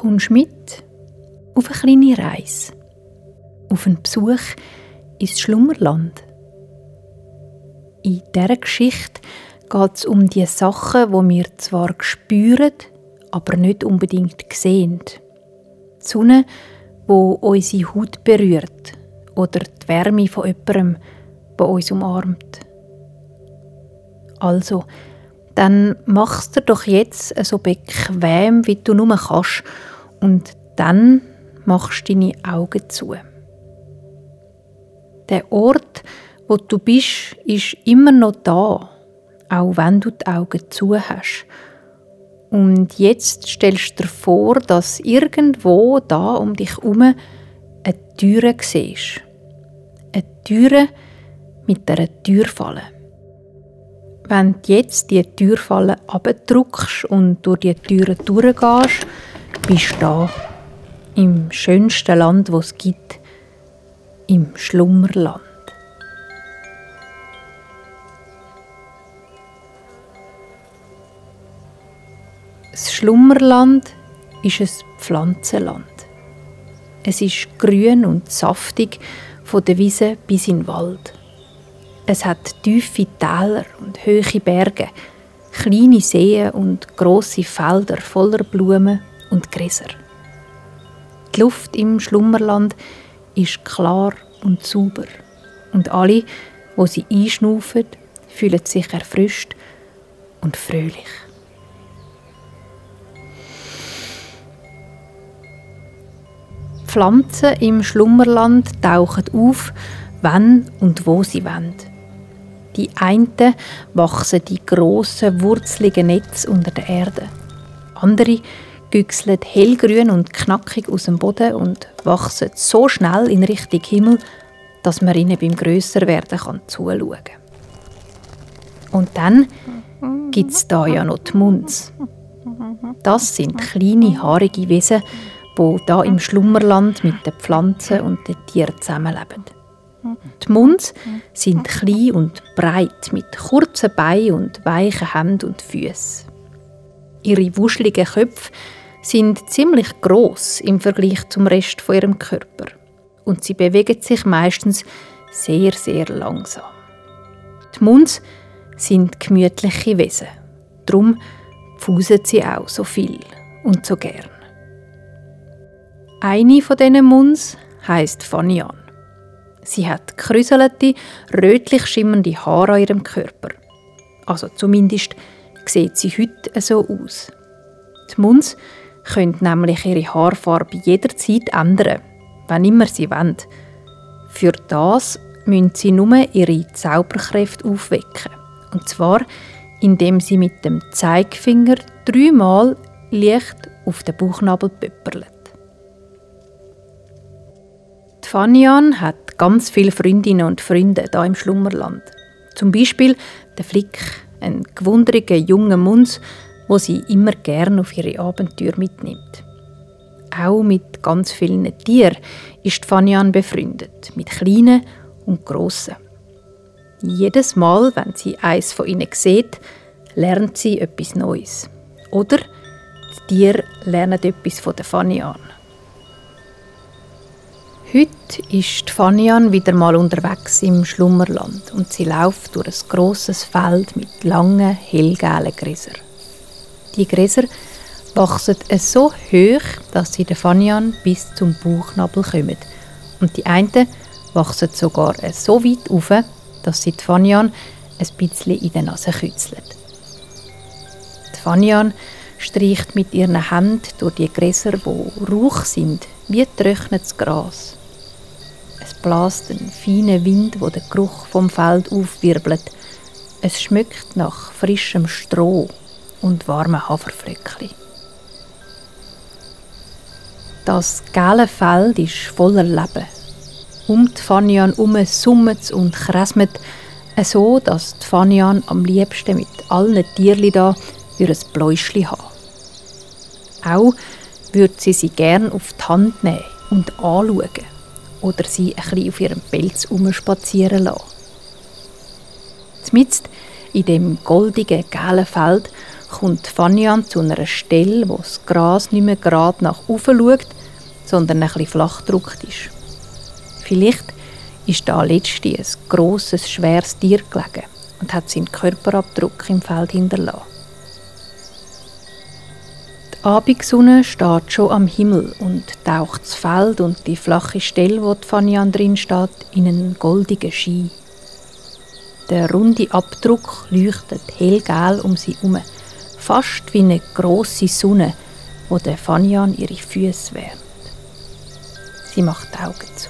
kommst mit auf eine kleine Reise, auf einen Besuch ins Schlummerland. In dieser Geschichte geht es um die Sachen, wo wir zwar spüren, aber nicht unbedingt sehen. Die Sonne, wo unsere Haut berührt oder die Wärme von jemandem, der uns umarmt. Also, dann mach's dir doch jetzt so bequem, wie du nur kannst und dann machst du deine Augen zu. Der Ort, wo du bist, ist immer noch da, auch wenn du die Augen zu hast. Und jetzt stellst du dir vor, dass irgendwo da um dich herum eine Türe siehst. Eine Türe mit einer Türfalle. Wenn du jetzt die Türfalle abdrückst und durch die Türe durchgehst, bist du da. Im schönsten Land, wo es gibt. Im Schlummerland. Das Schlummerland ist ein Pflanzenland. Es ist grün und saftig von der Wiese bis in den Wald. Es hat tiefe Täler und hohe Berge, kleine Seen und große Felder voller Blumen und Gräser. Die Luft im Schlummerland ist klar und sauber und alle, wo sie einschnaufen, fühlen sich erfrischt und fröhlich. Pflanzen im Schlummerland tauchen auf, wenn und wo sie wollen. Die einen wachsen die grossen, wurzeligen Netze unter der Erde. Andere güchseln hellgrün und knackig aus dem Boden und wachsen so schnell in Richtung Himmel, dass man ihnen beim Grösserwerden kann zuschauen kann. Und dann gibt es da ja noch die Munz. Das sind kleine, haarige Wesen, die da im Schlummerland mit den Pflanzen und den Tieren zusammenleben. Die Munds sind klein und breit mit kurzen Beinen und weichen Händen und Füßen. Ihre wuscheligen Köpfe sind ziemlich groß im Vergleich zum Rest von ihrem Körper und sie bewegen sich meistens sehr sehr langsam. Die Munds sind gemütliche Wesen, darum pfusen sie auch so viel und so gern. Eine von diesen Muns heißt Fanian. Sie hat kräuselte, rötlich schimmernde Haare an ihrem Körper. Also zumindest sieht sie heute so aus. Die Muns können nämlich ihre Haarfarbe jederzeit ändern, wenn immer sie wollen. Für das müssen sie nur ihre Zauberkräfte aufwecken. Und zwar, indem sie mit dem Zeigefinger dreimal leicht auf den Bauchnabel pöpperlen. Fanian hat ganz viele Freundinnen und Freunde da im Schlummerland. Zum Beispiel der Flick, ein gewundriger junger Munz, wo sie immer gern auf ihre Abenteuer mitnimmt. Auch mit ganz vielen Tieren ist Fanian befreundet, mit kleinen und grossen. Jedes Mal, wenn sie eins von ihnen sieht, lernt sie etwas Neues. Oder die Tiere lernen etwas von der Fanian. Heute ist Fanian wieder mal unterwegs im Schlummerland und sie läuft durch ein grosses Feld mit langen, hellgelben Gräsern. Die Gräser wachsen so hoch, dass sie der Fanian bis zum Bauchnabel kommen. Und die einen wachsen sogar so weit auf, dass sie die Fanian ein bisschen in der Nase kützelt. Die Fanian streicht mit ihren Händen durch die Gräser, die rauch sind, wie trocknetes Gras. Es blast ein feiner Wind, wo der Geruch vom Feld aufwirbelt. Es schmeckt nach frischem Stroh und warmen Haferflöckchen. Das gelbe Feld ist voller Leben. Um die Fanian herum summt und kräsmet, so dass die Fanian am liebsten mit allen Tierli da für ein Bläuschli haben. Auch würde sie sie gern auf die Hand nehmen und anschauen oder sie ein bisschen auf ihrem Pelz umspazieren lassen. Zumindest in dem goldigen, gelben Feld kommt Fanyan zu einer Stelle, wo das Gras nicht mehr gerade nach oben schaut, sondern bisschen flach gedruckt ist. Vielleicht ist da letzte ein grosses, schweres Tier gelegen und hat seinen Körperabdruck im Feld hinterlassen. Abendsonne steht schon am Himmel und taucht das Feld und die flache Stelle, wo die Fanyan drin steht, in einen goldigen Schein. Der runde Abdruck leuchtet hellgel um sie herum, fast wie eine grosse Sonne, wo der Fanyan ihre Füße wärmt. Sie macht die Augen zu.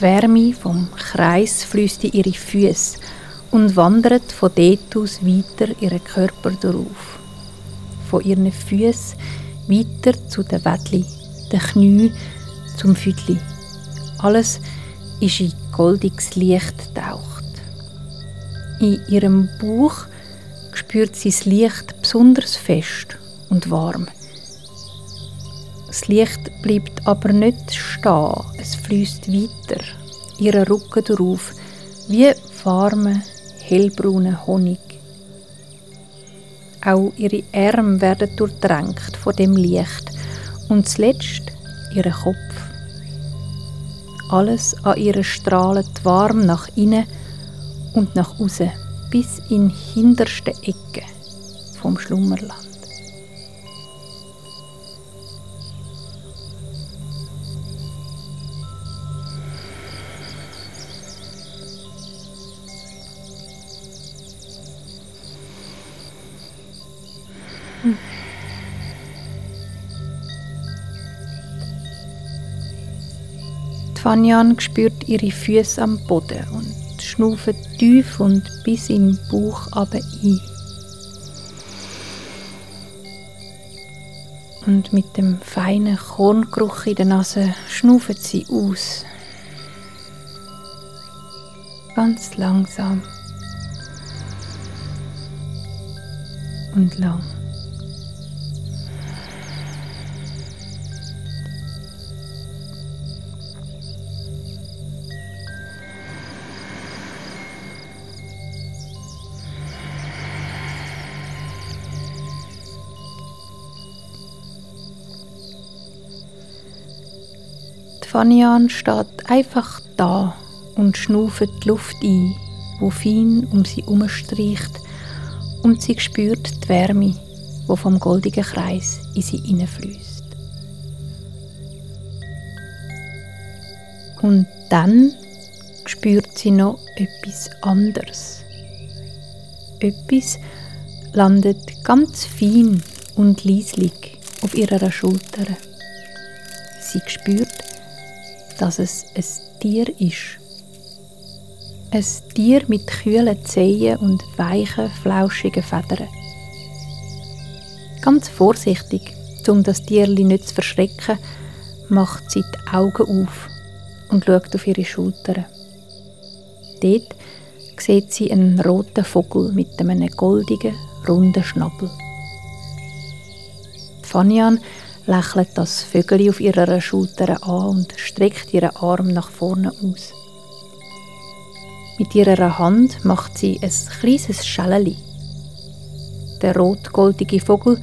Die Wärme vom Kreis fließt in ihre Füße und wandert von dort aus weiter ihren Körper durch. Von ihren Füßen weiter zu den Wädli, den Knie, zum Füdli. Alles ist in goldiges Licht taucht. In ihrem Bauch spürt sie das Licht besonders fest und warm. Das Licht bleibt aber nicht stehen, es fließt weiter, ihren Rücken darauf, wie warmer, hellbrauner Honig. Auch ihre Arme werden durchdrängt von dem Licht und zuletzt ihr Kopf. Alles an ihr strahlt warm nach innen und nach außen bis in hinterste Ecke vom Schlummerland. Fanyan spürt ihre Füße am Boden und schnauft tief und bis in den Bauch aber ein. Und mit dem feinen Korngeruch in der Nase schnauft sie aus. Ganz langsam und lang. Fanian steht einfach da und schnauft die Luft ein, wo fein um sie umstreicht, und sie spürt die Wärme, wo vom goldigen Kreis in sie hineinfließt. Und dann spürt sie noch etwas anderes. Etwas landet ganz fein und leislich auf ihrer Schulter. Sie spürt, dass es ein Tier ist. Ein Tier mit kühlen Zehen und weichen, flauschigen Federn. Ganz vorsichtig, um das Tierli nicht zu verschrecken, macht sie die Augen auf und schaut auf ihre Schultern. Dort sieht sie einen roten Vogel mit einem goldigen, runden Schnabel. Fanian lächelt das Vögel auf ihrer Schulter an und streckt ihren Arm nach vorne aus. Mit ihrer Hand macht sie ein kleines Schäleli. Der rot-goldige Vogel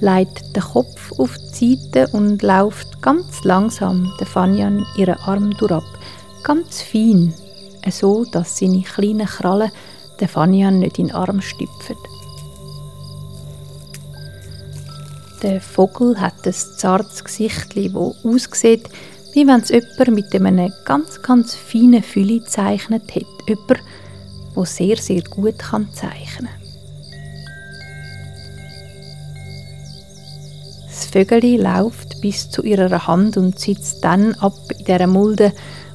legt den Kopf auf die Seite und läuft ganz langsam der Fanyan ihren Arm durchab, ganz fein, so dass seine kleinen Krallen den Fanyan nicht in den Arm stüpfen. Der Vogel hat ein zartes Gesicht, das aussieht, wie wenn es jemand mit einem ganz, ganz feinen Fülle gezeichnet hat. Jemand, der sehr, sehr gut kann zeichnen kann. Das Vögel läuft bis zu ihrer Hand und sitzt dann ab in der Mulde,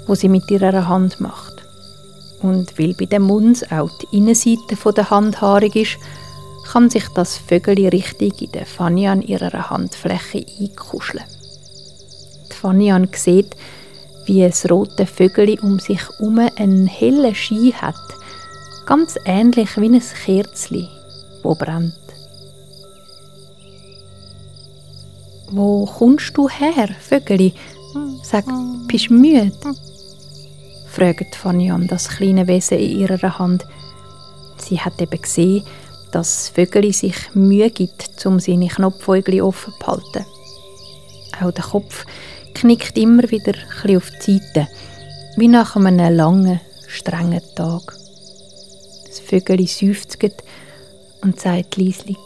wo sie mit ihrer Hand macht. Und weil bei dem Mund auch die Innenseite der Hand haarig ist, kann sich das Vögel richtig in der Fanian ihrer Handfläche einkuscheln. Die Fanian sieht, wie das rote Vögel um sich herum einen hellen Schein hat, ganz ähnlich wie ein Kerzli, wo brennt. Wo kommst du her, Vögeli? Hm, Sag, bist du müde? fragt Fanny an das kleine Wesen in ihrer Hand. Sie hat eben gesehen, dass das Vögel sich Mühe gibt, um seine Knopfäugel offen zu halten. Auch der Kopf knickt immer wieder ein auf die Seite, wie nach einem langen, strengen Tag. Das Vögel seufzt und sagt leislich,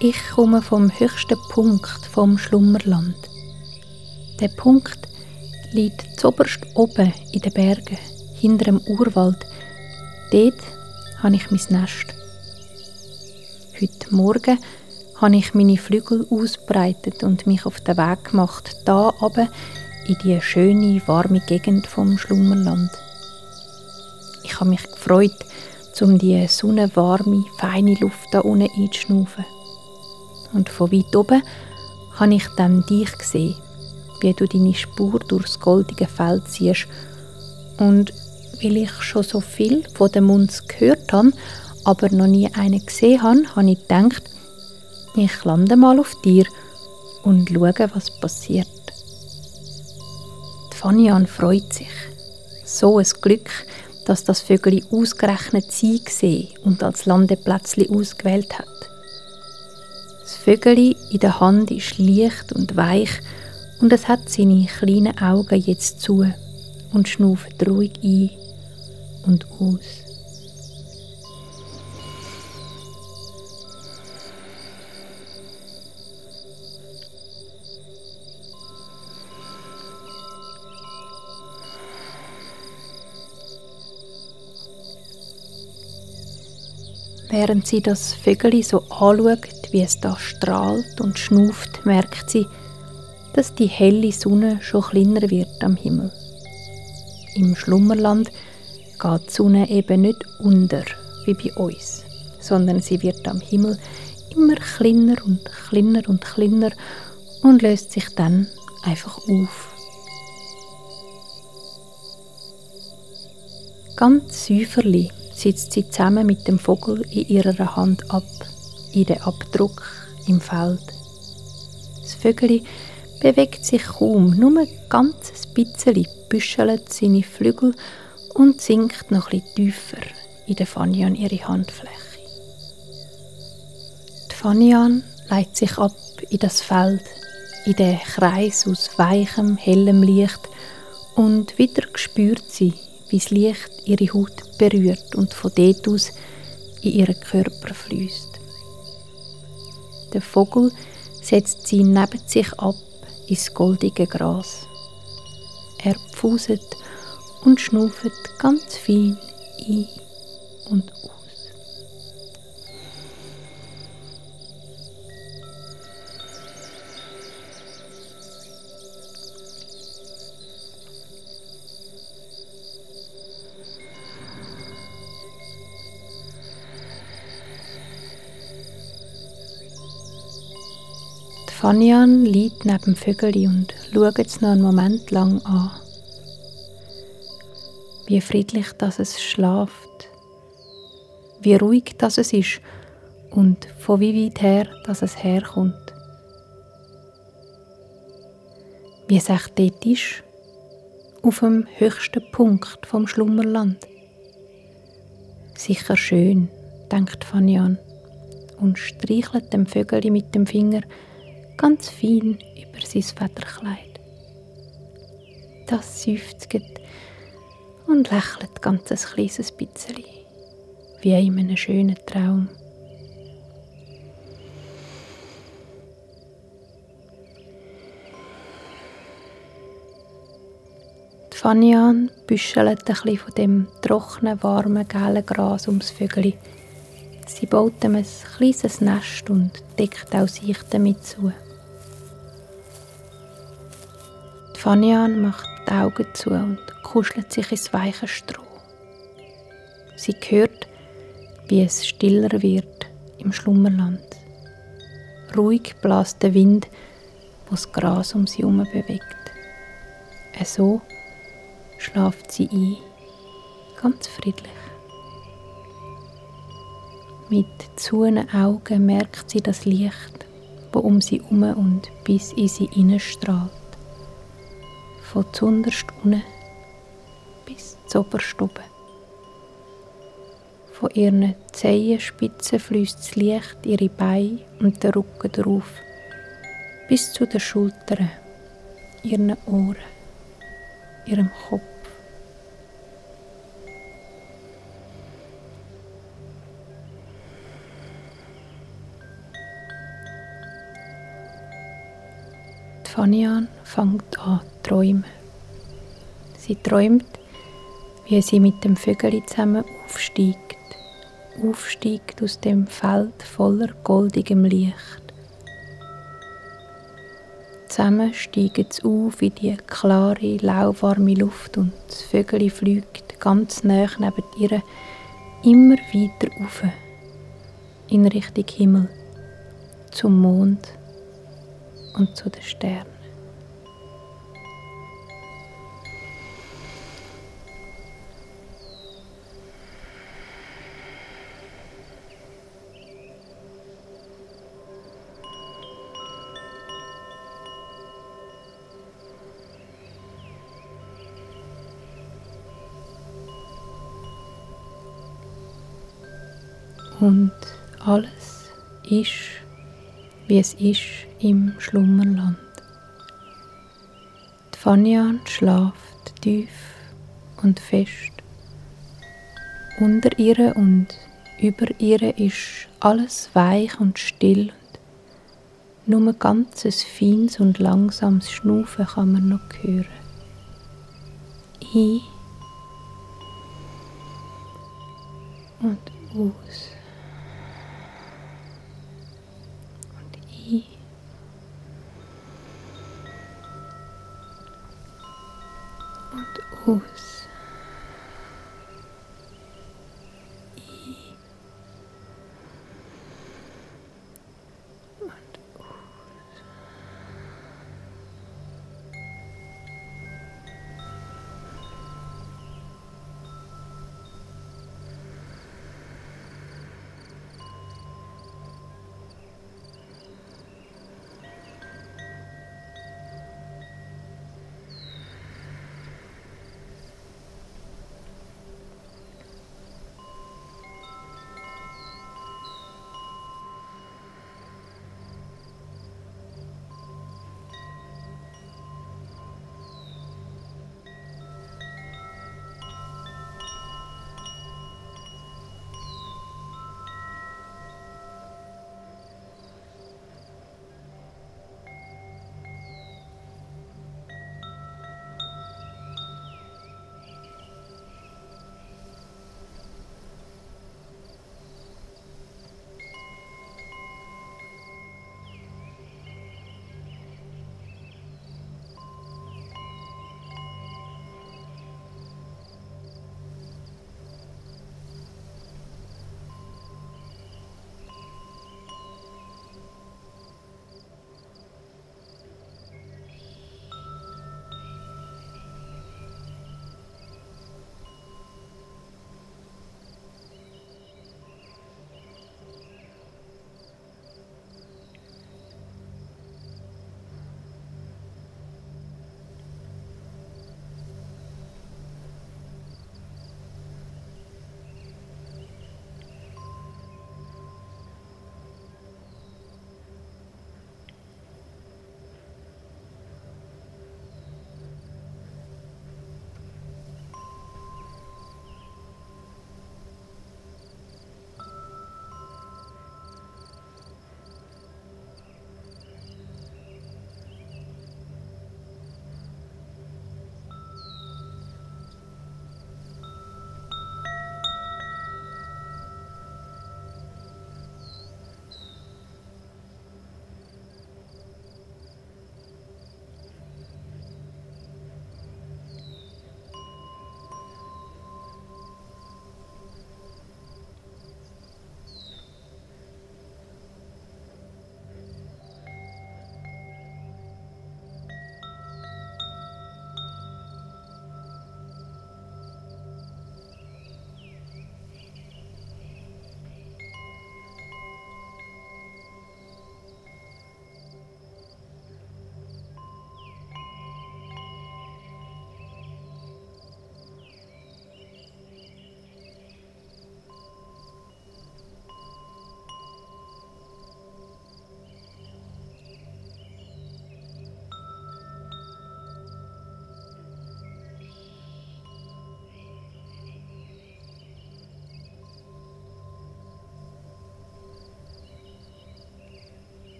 ich komme vom höchsten Punkt vom Schlummerland. Der Punkt liegt zoberst oben in den Bergen, hinter dem Urwald. Dort habe ich mein Nest. Heute Morgen habe ich meine Flügel ausbreitet und mich auf den Weg gemacht, da aber in die schöne, warme Gegend vom Schlummerland. Ich habe mich gefreut, um die sonnenwarme, feine Luft da unten einzuschnaufen. Und von weit oben habe ich dann dich gesehen, wie du deine Spur durchs goldige Feld ziehst. Und weil ich schon so viel von dem Mund gehört habe, aber noch nie einen gesehen habe, habe ich gedacht, ich lande mal auf dir und schaue, was passiert. Die Fanian freut sich. So ein Glück, dass das Vögel ausgerechnet sie gesehen und als Landeplätzli ausgewählt hat. Das Vögel in der Hand ist leicht und weich und es hat seine kleinen Augen jetzt zu und schnauft ruhig ein und aus. Während sie das Vögel so anschaut, wie es da strahlt und schnauft, merkt sie, dass die helle Sonne schon kleiner wird am Himmel. Im Schlummerland geht die Sonne eben nicht unter wie bei uns, sondern sie wird am Himmel immer kleiner und kleiner und kleiner und löst sich dann einfach auf. Ganz säuferlich sitzt sie zusammen mit dem Vogel in ihrer Hand ab, in den Abdruck im Feld. Das Vögel bewegt sich kaum, nur ein ganzes bisschen, büschelt seine Flügel und sinkt noch etwas tiefer in der Fanian ihre Handfläche. Die Fanian leitet sich ab in das Feld, in den Kreis aus weichem, hellem Licht und wieder spürt sie, wie das Licht ihre Haut berührt und von dort aus in ihren Körper fließt. Der Vogel setzt sie neben sich ab ins goldige Gras. Er pfuset und schnauft ganz fein ein und aus. Fanian liegt neben dem Vögel und schaut es noch einen Moment lang an. Wie friedlich dass es schlaft, wie ruhig dass es ist und von wie weit her dass es herkommt. Wie es echt dort ist, auf dem höchsten Punkt vom Schlummerland. Sicher schön, denkt Fanian und streichelt dem Vögel mit dem Finger ganz fein über sein Federkleid. Das seufzt und lächelt ganz ein kleines bisschen, wie in einem schönen Traum. Die Fanian büschelt ein bisschen von dem trockenen, warmen, gelben Gras ums Vögel. Sie baut ihm ein kleines Nest und deckt auch sich damit zu. Fanian macht die Augen zu und kuschelt sich ins weiche Stroh. Sie hört, wie es stiller wird im Schlummerland. Ruhig bläst der Wind, wo das Gras um sie herum bewegt. So schlaft sie ein, ganz friedlich. Mit zuenen Augen merkt sie das Licht, wo um sie herum und bis in sie strahlt. Von zunderst unten bis zoberst oben. Von ihren Zehenspitzen fließt das Licht ihre Beine und den Rücken drauf, bis zu den Schultern, ihren Ohren, ihrem Kopf. Fanian fängt an zu träumen. Sie träumt, wie sie mit dem Vögel zusammen aufsteigt, aufsteigt aus dem Feld voller goldigem Licht. Zusammen steigen sie auf in die klare, lauwarme Luft und das Vögel fliegt ganz nah neben ihr immer weiter auf in Richtung Himmel, zum Mond und zu den Sternen. Und alles ist, wie es ist im Schlummerland. Die Fanyan schlaft tief und fest. Unter ihr und über ihr ist alles weich und still und nur ein ganzes feines und langsames Schnaufen kann man noch hören. Ein und aus.